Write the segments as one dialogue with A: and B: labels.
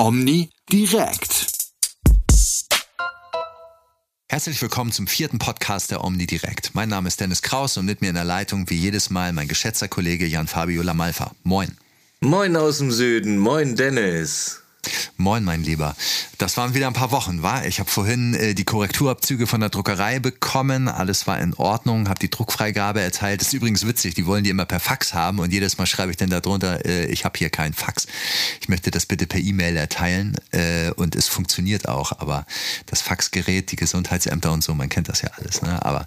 A: Omni direkt.
B: Herzlich willkommen zum vierten Podcast der Omni Direkt. Mein Name ist Dennis Kraus und mit mir in der Leitung wie jedes Mal mein geschätzter Kollege Jan Fabio Lamalfa. Moin.
C: Moin aus dem Süden, moin Dennis.
B: Moin, mein Lieber. Das waren wieder ein paar Wochen, war? Ich habe vorhin äh, die Korrekturabzüge von der Druckerei bekommen. Alles war in Ordnung, habe die Druckfreigabe erteilt. Das ist übrigens witzig, die wollen die immer per Fax haben und jedes Mal schreibe ich dann darunter, äh, ich habe hier keinen Fax. Ich möchte das bitte per E-Mail erteilen äh, und es funktioniert auch. Aber das Faxgerät, die Gesundheitsämter und so, man kennt das ja alles. Ne? Aber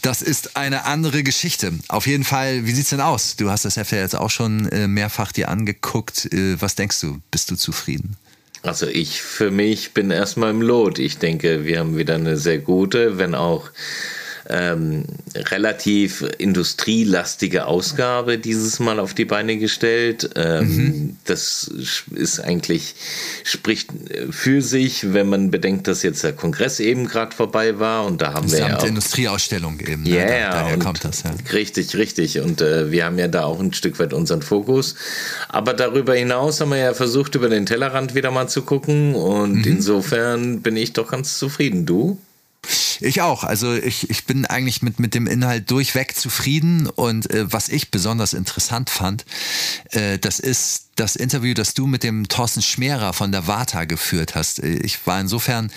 B: das ist eine andere Geschichte. Auf jeden Fall, wie sieht's denn aus? Du hast das Heft ja jetzt auch schon äh, mehrfach dir angeguckt. Äh, was denkst du? Bist du zufrieden?
C: Also ich für mich bin erstmal im Lot. Ich denke, wir haben wieder eine sehr gute, wenn auch ähm, relativ industrielastige Ausgabe dieses Mal auf die Beine gestellt. Ähm, mhm. Das ist eigentlich, spricht für sich, wenn man bedenkt, dass jetzt der Kongress eben gerade vorbei war und da haben wir ja auch,
B: Industrieausstellung eben.
C: Ja, ne? da, daher kommt das. Ja. Richtig, richtig. Und äh, wir haben ja da auch ein Stück weit unseren Fokus. Aber darüber hinaus haben wir ja versucht, über den Tellerrand wieder mal zu gucken und mhm. insofern bin ich doch ganz zufrieden. Du?
B: Ich auch. Also ich, ich bin eigentlich mit, mit dem Inhalt durchweg zufrieden. Und äh, was ich besonders interessant fand, äh, das ist das Interview, das du mit dem Thorsten Schmerer von der Vata geführt hast. Äh, ich war insofern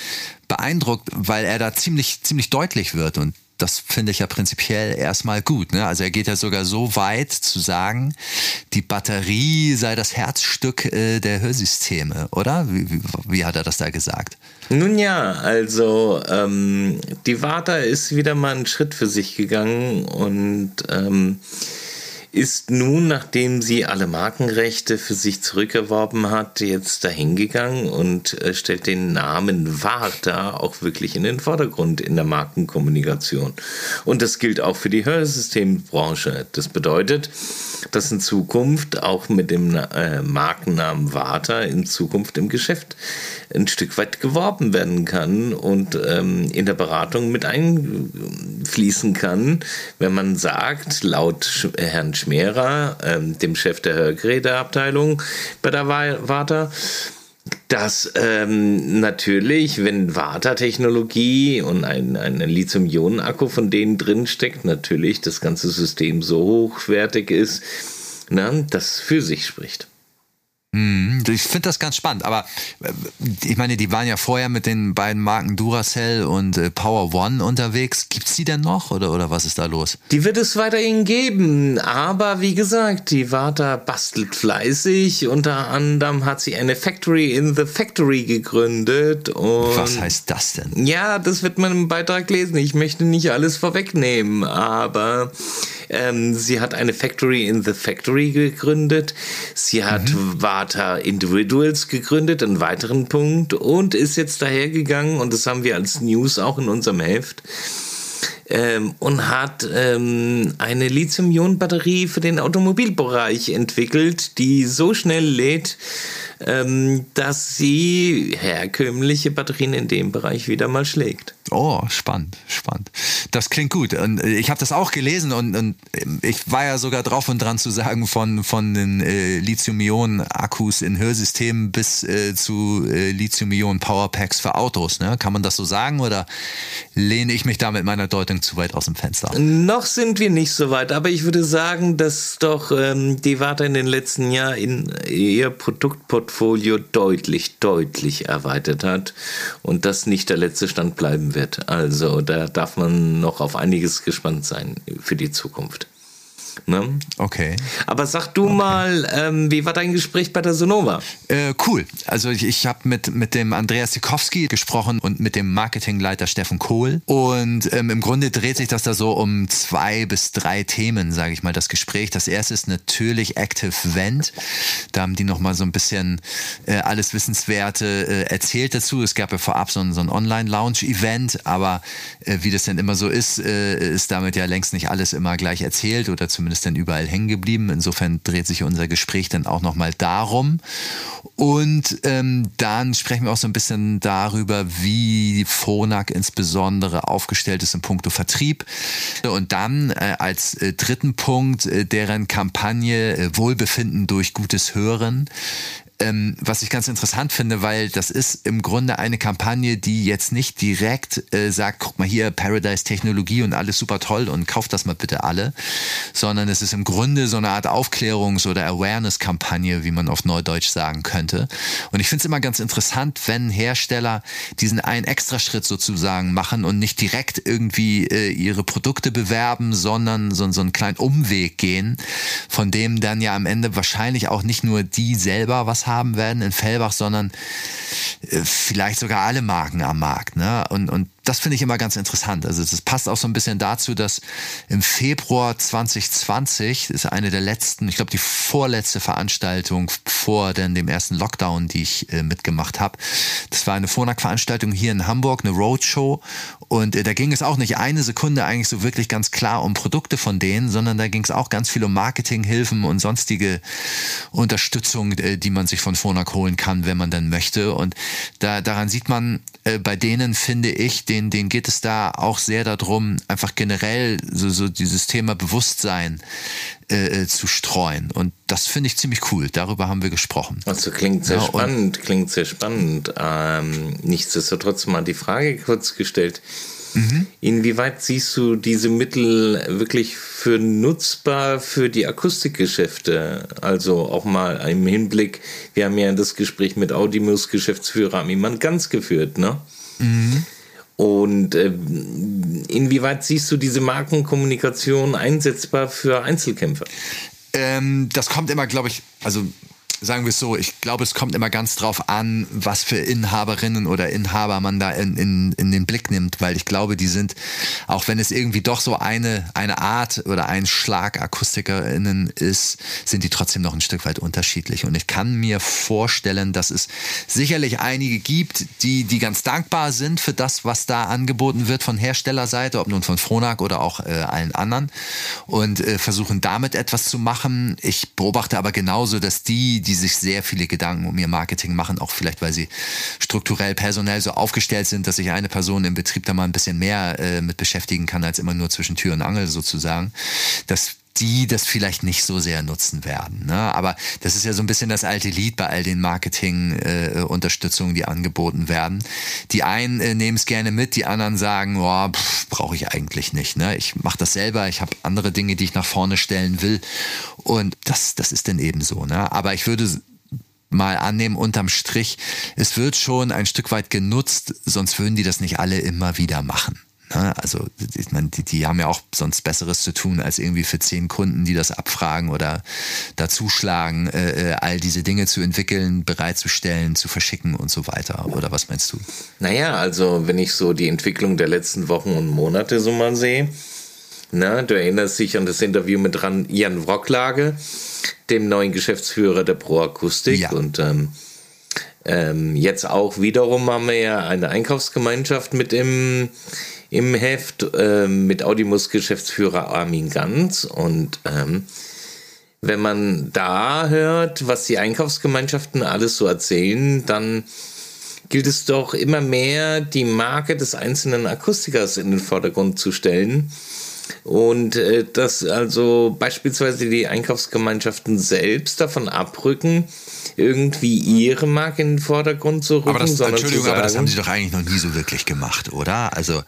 B: beeindruckt, weil er da ziemlich, ziemlich deutlich wird und das finde ich ja prinzipiell erstmal gut. Ne? Also er geht ja sogar so weit zu sagen, die Batterie sei das Herzstück äh, der Hörsysteme, oder? Wie, wie, wie, hat er das da gesagt?
C: Nun ja, also ähm, die Warta ist wieder mal einen Schritt für sich gegangen und ähm, ist nun, nachdem sie alle Markenrechte für sich zurückerworben hat, jetzt dahingegangen und äh, stellt den Namen Warta auch wirklich in den Vordergrund in der Markenkommunikation. Und das gilt auch für die Hörsystembranche. Das bedeutet, dass in Zukunft auch mit dem äh, Markennamen Warta in Zukunft im Geschäft ein Stück weit geworben werden kann und ähm, in der Beratung mit einfließen kann, wenn man sagt, laut Herrn Schmerer, ähm, dem Chef der Hörgeräteabteilung bei der Warta, dass ähm, natürlich, wenn Vata-Technologie und ein, ein Lithium-Ionen-Akku von denen drin steckt, natürlich das ganze System so hochwertig ist, na, das für sich spricht.
B: Mhm. Ich finde das ganz spannend, aber äh, ich meine, die waren ja vorher mit den beiden Marken Duracell und äh, Power One unterwegs. Gibt es die denn noch oder, oder was ist da los?
C: Die wird es weiterhin geben, aber wie gesagt, die Warta bastelt fleißig. Unter anderem hat sie eine Factory in the Factory gegründet.
B: was heißt das denn?
C: Ja, das wird man im Beitrag lesen. Ich möchte nicht alles vorwegnehmen, aber ähm, sie hat eine Factory in the Factory gegründet. Sie hat mhm. Vata Individuals gegründet, einen weiteren Punkt, und ist jetzt dahergegangen, und das haben wir als News auch in unserem Heft, ähm, und hat ähm, eine Lithium-Ionen-Batterie für den Automobilbereich entwickelt, die so schnell lädt, ähm, dass sie herkömmliche Batterien in dem Bereich wieder mal schlägt.
B: Oh, spannend, spannend. Das klingt gut. Und äh, ich habe das auch gelesen und, und, ich war ja sogar drauf und dran zu sagen, von, von den äh, Lithium-Ionen-Akkus in Hörsystemen bis äh, zu äh, Lithium-Ionen-Powerpacks für Autos. Ne? Kann man das so sagen oder lehne ich mich da mit meiner Deutung zu weit aus dem Fenster?
C: Noch sind wir nicht so weit, aber ich würde sagen, dass doch ähm, die Warte in den letzten Jahren in ihr Produktportfolio deutlich, deutlich erweitert hat und das nicht der letzte Stand bleiben wird. Also da darf man noch auf einiges gespannt sein für die Zukunft.
B: Ne? Okay.
C: Aber sag du okay. mal, ähm, wie war dein Gespräch bei der Sonova?
B: Äh, cool. Also ich, ich habe mit, mit dem Andreas Sikowski gesprochen und mit dem Marketingleiter Steffen Kohl. Und ähm, im Grunde dreht sich das da so um zwei bis drei Themen, sage ich mal, das Gespräch. Das erste ist natürlich Active Vent. Da haben die nochmal so ein bisschen äh, alles Wissenswerte äh, erzählt dazu. Es gab ja vorab so ein, so ein Online-Lounge-Event, aber äh, wie das denn immer so ist, äh, ist damit ja längst nicht alles immer gleich erzählt oder zumindest zumindest dann überall hängen geblieben. Insofern dreht sich unser Gespräch dann auch nochmal darum. Und ähm, dann sprechen wir auch so ein bisschen darüber, wie Phonak insbesondere aufgestellt ist in puncto Vertrieb. Und dann äh, als äh, dritten Punkt äh, deren Kampagne äh, Wohlbefinden durch gutes Hören ähm, was ich ganz interessant finde, weil das ist im Grunde eine Kampagne, die jetzt nicht direkt äh, sagt, guck mal hier, Paradise-Technologie und alles super toll und kauft das mal bitte alle, sondern es ist im Grunde so eine Art Aufklärungs- oder Awareness-Kampagne, wie man auf Neudeutsch sagen könnte. Und ich finde es immer ganz interessant, wenn Hersteller diesen einen Extraschritt sozusagen machen und nicht direkt irgendwie äh, ihre Produkte bewerben, sondern so, so einen kleinen Umweg gehen, von dem dann ja am Ende wahrscheinlich auch nicht nur die selber was haben werden in Fellbach, sondern äh, vielleicht sogar alle Marken am Markt. Ne? Und, und das finde ich immer ganz interessant. Also das passt auch so ein bisschen dazu, dass im Februar 2020, das ist eine der letzten, ich glaube die vorletzte Veranstaltung vor denn dem ersten Lockdown, die ich äh, mitgemacht habe. Das war eine Phonak-Veranstaltung hier in Hamburg, eine Roadshow. Und äh, da ging es auch nicht eine Sekunde eigentlich so wirklich ganz klar um Produkte von denen, sondern da ging es auch ganz viel um Marketinghilfen und sonstige Unterstützung, äh, die man sich von Phonak holen kann, wenn man dann möchte. Und da, daran sieht man, äh, bei denen finde ich, den denen, denen geht es da auch sehr darum, einfach generell so, so dieses Thema Bewusstsein äh, äh, zu streuen. Und das finde ich ziemlich cool. Darüber haben wir gesprochen.
C: Also klingt sehr ja, spannend, klingt sehr spannend. Ähm, nichtsdestotrotz mal die Frage kurz gestellt. Mhm. Inwieweit siehst du diese Mittel wirklich für nutzbar für die Akustikgeschäfte? Also auch mal im Hinblick, wir haben ja das Gespräch mit Audimus Geschäftsführer Amiman ganz geführt, ne? Mhm. Und äh, inwieweit siehst du diese Markenkommunikation einsetzbar für Einzelkämpfer?
B: Ähm, das kommt immer, glaube ich, also sagen wir es so, ich glaube, es kommt immer ganz drauf an, was für Inhaberinnen oder Inhaber man da in, in, in den Blick nimmt, weil ich glaube, die sind, auch wenn es irgendwie doch so eine, eine Art oder ein Schlag AkustikerInnen ist, sind die trotzdem noch ein Stück weit unterschiedlich. Und ich kann mir vorstellen, dass es sicherlich einige gibt, die, die ganz dankbar sind für das, was da angeboten wird von Herstellerseite, ob nun von Fronak oder auch äh, allen anderen und äh, versuchen damit etwas zu machen. Ich beobachte aber genauso, dass die, die sich sehr viele Gedanken um ihr Marketing machen, auch vielleicht, weil sie strukturell personell so aufgestellt sind, dass sich eine Person im Betrieb da mal ein bisschen mehr äh, mit beschäftigen kann, als immer nur zwischen Tür und Angel sozusagen. dass die das vielleicht nicht so sehr nutzen werden. Ne? Aber das ist ja so ein bisschen das alte Lied bei all den Marketing-Unterstützungen, äh, die angeboten werden. Die einen äh, nehmen es gerne mit, die anderen sagen, oh, brauche ich eigentlich nicht. Ne? Ich mache das selber, ich habe andere Dinge, die ich nach vorne stellen will. Und das, das ist dann eben so. Ne? Aber ich würde mal annehmen, unterm Strich, es wird schon ein Stück weit genutzt, sonst würden die das nicht alle immer wieder machen. Ne? Also ich meine, die, die haben ja auch sonst Besseres zu tun, als irgendwie für zehn Kunden, die das abfragen oder dazuschlagen, äh, äh, all diese Dinge zu entwickeln, bereitzustellen, zu verschicken und so weiter. Oder was meinst du?
C: Naja, also wenn ich so die Entwicklung der letzten Wochen und Monate so mal sehe, na, du erinnerst dich an das Interview mit Jan Wrocklage, dem neuen Geschäftsführer der Pro Akustik ja. und ähm, ähm, jetzt auch wiederum haben wir ja eine Einkaufsgemeinschaft mit im im Heft äh, mit Audimus Geschäftsführer Armin Ganz und ähm, wenn man da hört, was die Einkaufsgemeinschaften alles so erzählen, dann gilt es doch immer mehr, die Marke des einzelnen Akustikers in den Vordergrund zu stellen. Und äh, dass also beispielsweise die Einkaufsgemeinschaften selbst davon abrücken, irgendwie ihre Marke in den Vordergrund zu rücken.
B: Aber das, Entschuldigung, sagen, aber das haben sie doch eigentlich noch nie so wirklich gemacht, oder? Also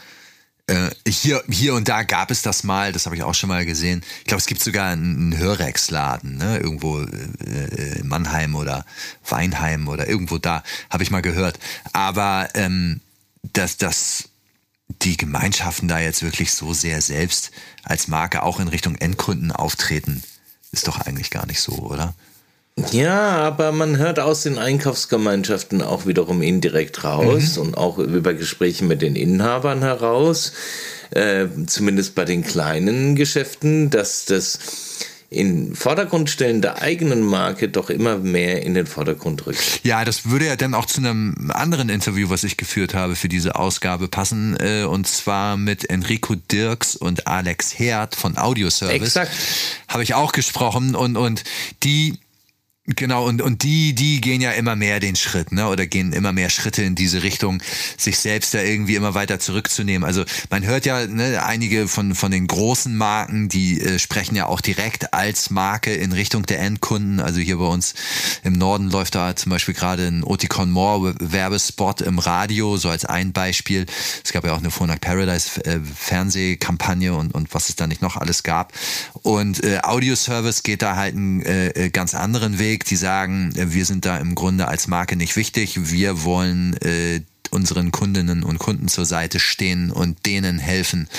B: äh, hier, hier und da gab es das mal, das habe ich auch schon mal gesehen. Ich glaube, es gibt sogar einen Hörex-Laden, ne? irgendwo äh, in Mannheim oder Weinheim oder irgendwo da, habe ich mal gehört. Aber ähm, dass, dass die Gemeinschaften da jetzt wirklich so sehr selbst als Marke auch in Richtung Endkunden auftreten, ist doch eigentlich gar nicht so, oder?
C: Ja, aber man hört aus den Einkaufsgemeinschaften auch wiederum indirekt raus mhm. und auch über Gespräche mit den Inhabern heraus, äh, zumindest bei den kleinen Geschäften, dass das in Vordergrund stellen der eigenen Marke doch immer mehr in den Vordergrund rückt.
B: Ja, das würde ja dann auch zu einem anderen Interview, was ich geführt habe für diese Ausgabe passen, äh, und zwar mit Enrico Dirks und Alex Herd von Audioservice. Exakt. Habe ich auch gesprochen und, und die Genau, und, und die, die gehen ja immer mehr den Schritt, ne? Oder gehen immer mehr Schritte in diese Richtung, sich selbst da irgendwie immer weiter zurückzunehmen. Also man hört ja, ne, einige von, von den großen Marken, die äh, sprechen ja auch direkt als Marke in Richtung der Endkunden. Also hier bei uns im Norden läuft da zum Beispiel gerade ein Oticon More Werbespot im Radio, so als ein Beispiel. Es gab ja auch eine Phonak Paradise äh, Fernsehkampagne und, und was es da nicht noch alles gab. Und äh, Audio Service geht da halt einen äh, äh ganz anderen Weg Weg, die sagen, äh, wir sind da im Grunde als Marke nicht wichtig, wir wollen äh, unseren Kundinnen und Kunden zur Seite stehen und denen helfen,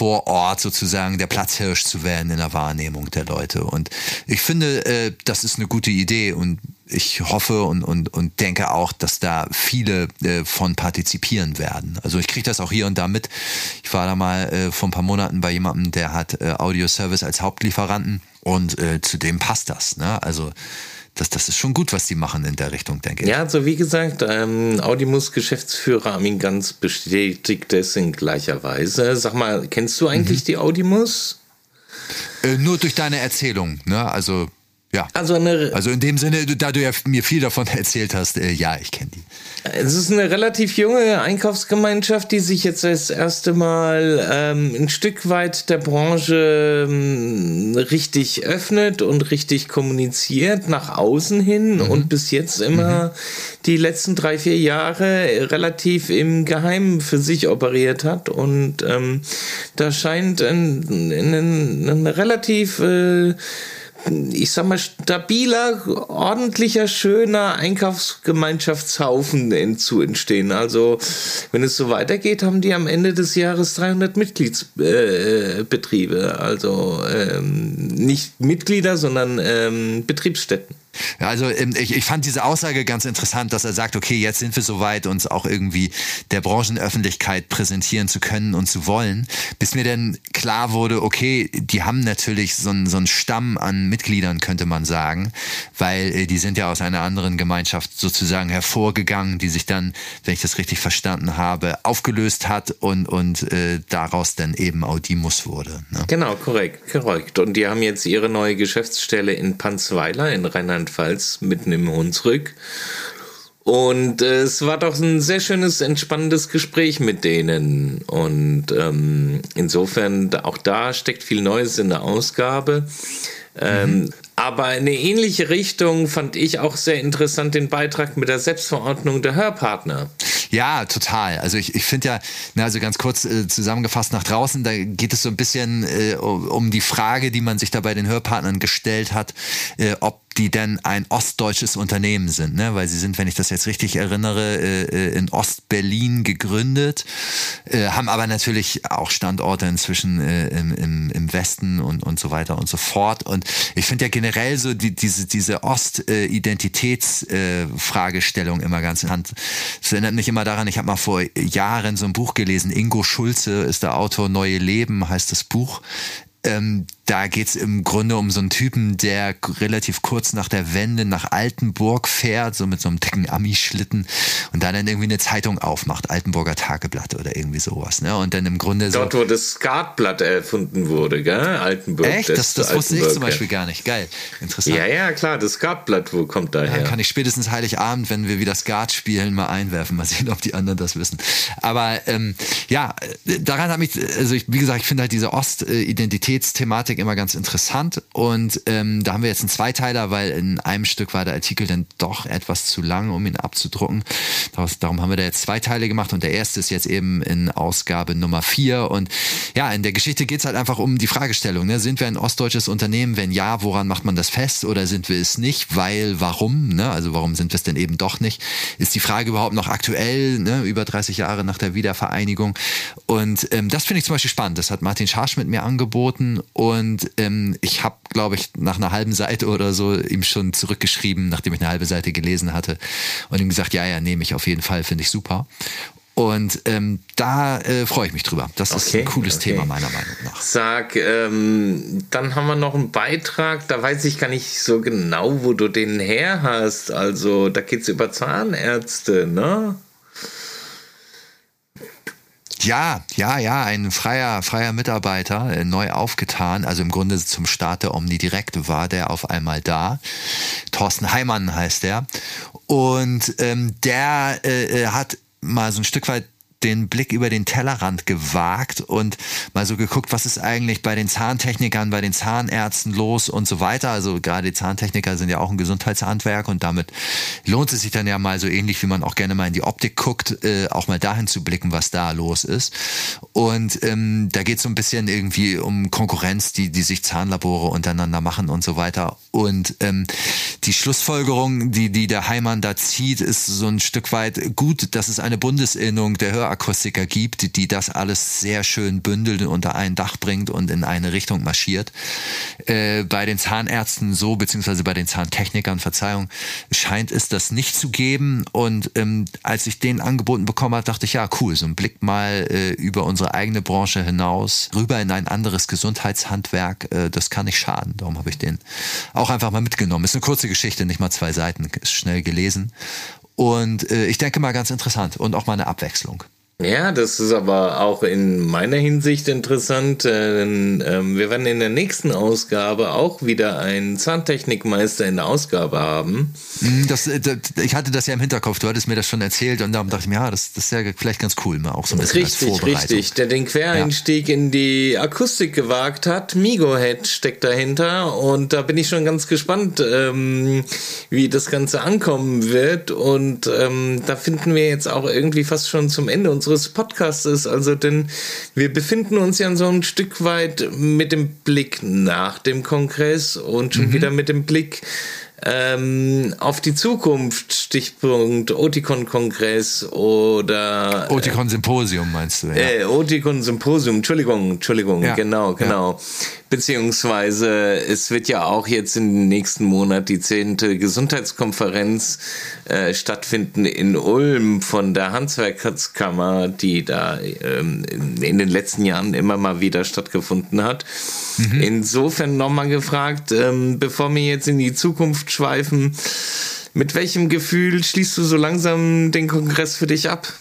B: vor Ort sozusagen der Platzhirsch zu werden in der Wahrnehmung der Leute. Und ich finde, äh, das ist eine gute Idee und ich hoffe und, und, und denke auch, dass da viele äh, von partizipieren werden. Also ich kriege das auch hier und da mit. Ich war da mal äh, vor ein paar Monaten bei jemandem, der hat äh, Audio Service als Hauptlieferanten und äh, zu dem passt das. Ne? Also das, das ist schon gut, was die machen in der Richtung, denke ich.
C: Ja, also wie gesagt, ähm, Audimus-Geschäftsführer Armin Ganz bestätigt es in gleicher Weise. Sag mal, kennst du eigentlich mhm. die Audimus?
B: Äh, nur durch deine Erzählung, ne? Also ja.
C: Also, eine,
B: also in dem Sinne, da du ja mir viel davon erzählt hast, äh, ja, ich kenne die.
C: Es ist eine relativ junge Einkaufsgemeinschaft, die sich jetzt das erste Mal ähm, ein Stück weit der Branche ähm, richtig öffnet und richtig kommuniziert nach außen hin mhm. und bis jetzt immer mhm. die letzten drei, vier Jahre relativ im Geheimen für sich operiert hat. Und ähm, da scheint ein, ein, ein relativ äh, ich sag mal, stabiler, ordentlicher, schöner Einkaufsgemeinschaftshaufen zu entstehen. Also, wenn es so weitergeht, haben die am Ende des Jahres 300 Mitgliedsbetriebe. Äh, also ähm, nicht Mitglieder, sondern ähm, Betriebsstätten.
B: Also ähm, ich, ich fand diese Aussage ganz interessant, dass er sagt, okay, jetzt sind wir soweit, uns auch irgendwie der Branchenöffentlichkeit präsentieren zu können und zu wollen, bis mir dann klar wurde, okay, die haben natürlich so einen, so einen Stamm an Mitgliedern, könnte man sagen, weil äh, die sind ja aus einer anderen Gemeinschaft sozusagen hervorgegangen, die sich dann, wenn ich das richtig verstanden habe, aufgelöst hat und, und äh, daraus dann eben Audimus wurde.
C: Ne? Genau, korrekt, korrekt. Und die haben jetzt ihre neue Geschäftsstelle in Panzweiler in Rheinland Rheinland-Pfalz, mitten im Hunsrück. Und äh, es war doch ein sehr schönes, entspannendes Gespräch mit denen. Und ähm, insofern, auch da steckt viel Neues in der Ausgabe. Ähm, mhm. Aber in eine ähnliche Richtung fand ich auch sehr interessant den Beitrag mit der Selbstverordnung der Hörpartner.
B: Ja, total. Also ich, ich finde ja, na, also ganz kurz äh, zusammengefasst nach draußen, da geht es so ein bisschen äh, um die Frage, die man sich da bei den Hörpartnern gestellt hat, äh, ob die denn ein ostdeutsches Unternehmen sind, ne? weil sie sind, wenn ich das jetzt richtig erinnere, äh, äh in Ostberlin gegründet, äh, haben aber natürlich auch Standorte inzwischen im, im, im Westen und, und so weiter und so fort. Und ich finde ja generell so die, diese, diese Ost-Identitätsfragestellung immer ganz interessant. Das erinnert mich immer daran, ich habe mal vor Jahren so ein Buch gelesen, Ingo Schulze ist der Autor, Neue Leben heißt das Buch. Ähm, da geht's im Grunde um so einen Typen, der relativ kurz nach der Wende nach Altenburg fährt, so mit so einem dicken Ami-Schlitten und dann, dann irgendwie eine Zeitung aufmacht, Altenburger Tageblatt oder irgendwie sowas. Ne? Und dann im Grunde
C: so. Dort, wo das Skatblatt erfunden wurde, gell? Altenburg.
B: Echt? Das, das wusste ich zum Beispiel gar nicht. Geil. Interessant.
C: Ja, ja, klar, das Skatblatt, wo kommt daher?
B: Dann kann ich spätestens Heiligabend, wenn wir wieder Skat spielen, mal einwerfen. Mal sehen, ob die anderen das wissen. Aber ähm, ja, daran habe ich, also ich, wie gesagt, ich finde halt diese Ost-Identitätsthematik immer ganz interessant. Und ähm, da haben wir jetzt einen Zweiteiler, weil in einem Stück war der Artikel dann doch etwas zu lang, um ihn abzudrucken. Daraus, darum haben wir da jetzt zwei Teile gemacht und der erste ist jetzt eben in Ausgabe Nummer vier. Und ja, in der Geschichte geht es halt einfach um die Fragestellung. Ne? Sind wir ein ostdeutsches Unternehmen? Wenn ja, woran macht man das fest? Oder sind wir es nicht? Weil, warum? Ne? Also warum sind wir es denn eben doch nicht? Ist die Frage überhaupt noch aktuell, ne? über 30 Jahre nach der Wiedervereinigung? Und ähm, das finde ich zum Beispiel spannend. Das hat Martin Scharsch mit mir angeboten und und ähm, ich habe, glaube ich, nach einer halben Seite oder so ihm schon zurückgeschrieben, nachdem ich eine halbe Seite gelesen hatte und ihm gesagt, ja, ja, nehme ich auf jeden Fall, finde ich super. Und ähm, da äh, freue ich mich drüber. Das ist okay, ein cooles okay. Thema meiner Meinung nach.
C: Sag, ähm, dann haben wir noch einen Beitrag, da weiß ich gar nicht so genau, wo du den her hast. Also da geht es über Zahnärzte, ne?
B: Ja, ja, ja, ein freier, freier Mitarbeiter, äh, neu aufgetan, also im Grunde zum Start der Omni Direct war der auf einmal da. Thorsten Heimann heißt der. Und ähm, der äh, äh hat mal so ein Stück weit den Blick über den Tellerrand gewagt und mal so geguckt, was ist eigentlich bei den Zahntechnikern, bei den Zahnärzten los und so weiter. Also gerade die Zahntechniker sind ja auch ein Gesundheitshandwerk und damit lohnt es sich dann ja mal so ähnlich, wie man auch gerne mal in die Optik guckt, äh, auch mal dahin zu blicken, was da los ist. Und ähm, da geht es so ein bisschen irgendwie um Konkurrenz, die, die sich Zahnlabore untereinander machen und so weiter. Und ähm, die Schlussfolgerung, die, die der Heimann da zieht, ist so ein Stück weit gut, dass es eine Bundesinnung der Hör Akustiker gibt, die das alles sehr schön bündelt und unter ein Dach bringt und in eine Richtung marschiert. Äh, bei den Zahnärzten so, beziehungsweise bei den Zahntechnikern, Verzeihung, scheint es das nicht zu geben. Und ähm, als ich den angeboten bekommen habe, dachte ich, ja, cool, so ein Blick mal äh, über unsere eigene Branche hinaus, rüber in ein anderes Gesundheitshandwerk, äh, das kann nicht schaden. Darum habe ich den auch einfach mal mitgenommen. Ist eine kurze Geschichte, nicht mal zwei Seiten, ist schnell gelesen. Und äh, ich denke mal ganz interessant und auch mal eine Abwechslung.
C: Ja, das ist aber auch in meiner Hinsicht interessant, denn ähm, wir werden in der nächsten Ausgabe auch wieder einen Zahntechnikmeister in der Ausgabe haben.
B: Mhm, das, äh, das, ich hatte das ja im Hinterkopf, du hattest mir das schon erzählt und darum dachte ich mir, ja, das, das ist ja vielleicht ganz cool, mal auch so ein bisschen
C: Richtig, richtig, der den Quereinstieg ja. in die Akustik gewagt hat. Migo Head steckt dahinter und da bin ich schon ganz gespannt, ähm, wie das Ganze ankommen wird und ähm, da finden wir jetzt auch irgendwie fast schon zum Ende unseres unseres Podcasts ist. Also, denn wir befinden uns ja so ein Stück weit mit dem Blick nach dem Kongress und schon mhm. wieder mit dem Blick ähm, auf die Zukunft, Stichpunkt Oticon-Kongress oder.
B: Äh, Oticon-Symposium meinst du, ja?
C: Äh, Oticon-Symposium, Entschuldigung, Entschuldigung, ja, genau, genau. Ja. Beziehungsweise es wird ja auch jetzt im nächsten Monat die zehnte Gesundheitskonferenz äh, stattfinden in Ulm von der Handwerkskammer, die da ähm, in den letzten Jahren immer mal wieder stattgefunden hat. Mhm. Insofern nochmal gefragt, ähm, bevor wir jetzt in die Zukunft schweifen, mit welchem Gefühl schließt du so langsam den Kongress für dich ab?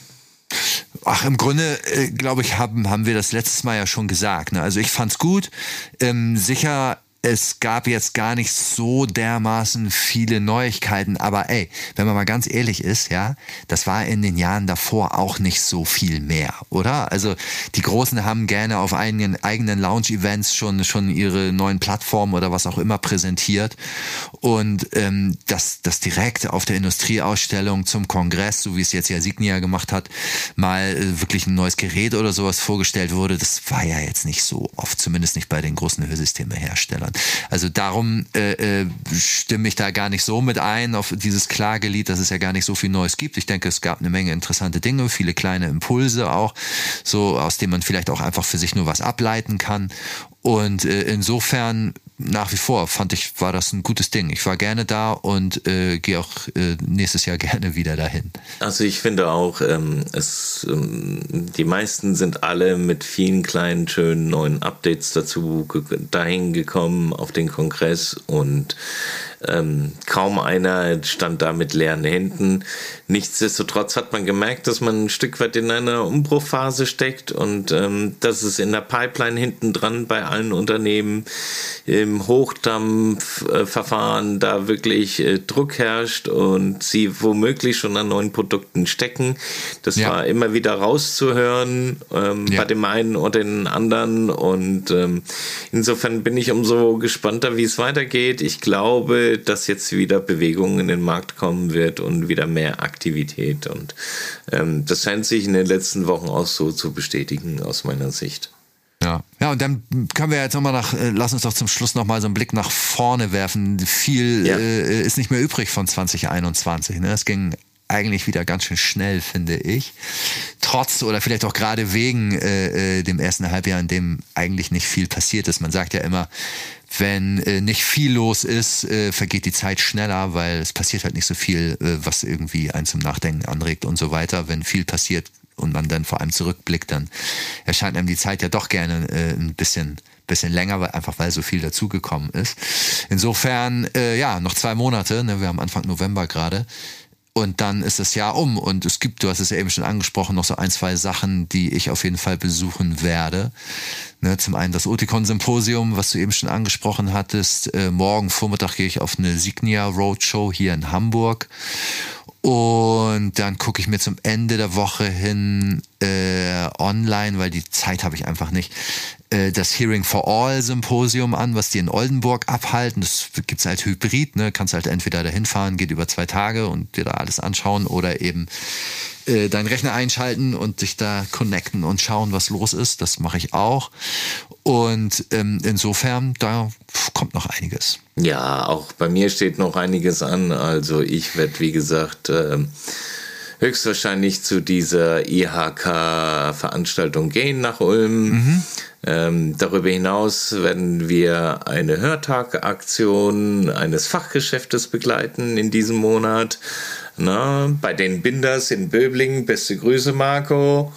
B: Ach, im Grunde, äh, glaube ich, haben, haben wir das letztes Mal ja schon gesagt. Ne? Also ich fand's gut. Ähm, sicher es gab jetzt gar nicht so dermaßen viele Neuigkeiten, aber ey, wenn man mal ganz ehrlich ist, ja, das war in den Jahren davor auch nicht so viel mehr, oder? Also die Großen haben gerne auf eigenen, eigenen Lounge-Events schon, schon ihre neuen Plattformen oder was auch immer präsentiert und ähm, das, das direkt auf der Industrieausstellung zum Kongress, so wie es jetzt ja Signia gemacht hat, mal äh, wirklich ein neues Gerät oder sowas vorgestellt wurde, das war ja jetzt nicht so oft, zumindest nicht bei den großen Hörsystemeherstellern kann. Also darum äh, äh, stimme ich da gar nicht so mit ein auf dieses Klagelied, dass es ja gar nicht so viel Neues gibt. Ich denke, es gab eine Menge interessante Dinge, viele kleine Impulse auch, so aus denen man vielleicht auch einfach für sich nur was ableiten kann. Und äh, insofern nach wie vor fand ich, war das ein gutes Ding. Ich war gerne da und äh, gehe auch äh, nächstes Jahr gerne wieder dahin.
C: Also ich finde auch, ähm, es, ähm, die meisten sind alle mit vielen kleinen, schönen neuen Updates dazu dahin gekommen auf den Kongress und ähm, kaum einer stand da mit leeren Händen. Nichtsdestotrotz hat man gemerkt, dass man ein Stück weit in einer Umbruchphase steckt und ähm, dass es in der Pipeline hinten dran bei allen Unternehmen im Hochdampfverfahren da wirklich äh, Druck herrscht und sie womöglich schon an neuen Produkten stecken. Das ja. war immer wieder rauszuhören ähm, ja. bei dem einen oder den anderen und ähm, insofern bin ich umso gespannter, wie es weitergeht. Ich glaube, dass jetzt wieder Bewegung in den Markt kommen wird und wieder mehr Aktivität. Und ähm, das scheint sich in den letzten Wochen auch so zu bestätigen, aus meiner Sicht.
B: Ja. ja, und dann können wir jetzt nochmal nach, äh, lass uns doch zum Schluss nochmal so einen Blick nach vorne werfen. Viel ja. äh, ist nicht mehr übrig von 2021. Ne? Es ging eigentlich wieder ganz schön schnell, finde ich. Trotz oder vielleicht auch gerade wegen äh, äh, dem ersten Halbjahr, in dem eigentlich nicht viel passiert ist. Man sagt ja immer, wenn äh, nicht viel los ist, äh, vergeht die Zeit schneller, weil es passiert halt nicht so viel, äh, was irgendwie einen zum Nachdenken anregt und so weiter. Wenn viel passiert und man dann vor allem zurückblickt, dann erscheint einem die Zeit ja doch gerne äh, ein bisschen bisschen länger, weil, einfach weil so viel dazugekommen ist. Insofern, äh, ja, noch zwei Monate, ne, wir haben Anfang November gerade. Und dann ist das Jahr um. Und es gibt, du hast es ja eben schon angesprochen, noch so ein, zwei Sachen, die ich auf jeden Fall besuchen werde. Ne, zum einen das Oticon-Symposium, was du eben schon angesprochen hattest. Äh, morgen Vormittag gehe ich auf eine Signia Roadshow hier in Hamburg. Und dann gucke ich mir zum Ende der Woche hin äh, online, weil die Zeit habe ich einfach nicht, äh, das Hearing for All Symposium an, was die in Oldenburg abhalten. Das gibt's halt hybrid, ne? Kannst halt entweder dahin fahren, geht über zwei Tage und dir da alles anschauen oder eben äh, deinen Rechner einschalten und dich da connecten und schauen, was los ist. Das mache ich auch. Und ähm, insofern, da kommt noch einiges.
C: Ja, auch bei mir steht noch einiges an. Also ich werde, wie gesagt, äh, höchstwahrscheinlich zu dieser IHK-Veranstaltung gehen nach Ulm. Mhm. Ähm, darüber hinaus werden wir eine Hörtagaktion eines Fachgeschäftes begleiten in diesem Monat. Na, bei den Binders in Böblingen, beste Grüße, Marco.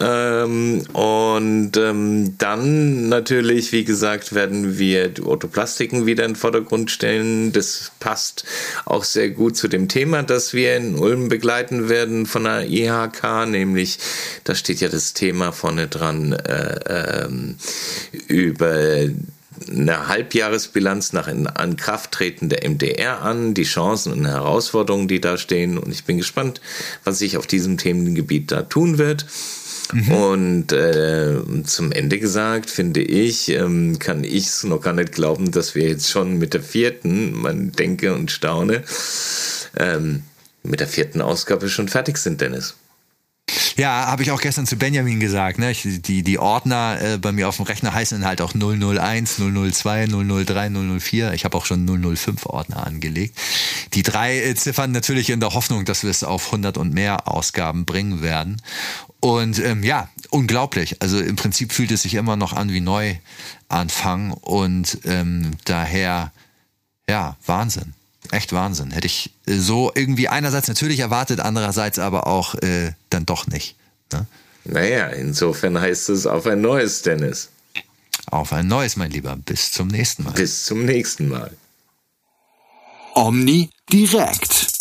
C: Ähm, und ähm, dann natürlich, wie gesagt, werden wir die Orthoplastiken wieder in den Vordergrund stellen. Das passt auch sehr gut zu dem Thema, das wir in Ulm begleiten werden von der IHK, nämlich da steht ja das Thema vorne dran äh, ähm, über eine Halbjahresbilanz nach Ankrafttreten der MDR an, die Chancen und Herausforderungen, die da stehen. Und ich bin gespannt, was sich auf diesem Themengebiet da tun wird. Mhm. Und äh, zum Ende gesagt, finde ich, ähm, kann ich es noch gar nicht glauben, dass wir jetzt schon mit der vierten, man denke und staune, ähm, mit der vierten Ausgabe schon fertig sind, Dennis.
B: Ja, habe ich auch gestern zu Benjamin gesagt. Ne? Die, die Ordner äh, bei mir auf dem Rechner heißen halt auch 001, 002, 003, 004. Ich habe auch schon 005 Ordner angelegt. Die drei äh, Ziffern natürlich in der Hoffnung, dass wir es auf 100 und mehr Ausgaben bringen werden. Und ähm, ja, unglaublich. Also im Prinzip fühlt es sich immer noch an wie Neuanfang und ähm, daher, ja, Wahnsinn echt Wahnsinn. Hätte ich äh, so irgendwie einerseits natürlich erwartet, andererseits aber auch äh, dann doch nicht. Ne?
C: Naja, insofern heißt es auf ein neues, Dennis.
B: Auf ein neues, mein Lieber. Bis zum nächsten Mal.
C: Bis zum nächsten Mal.
A: Omni direkt.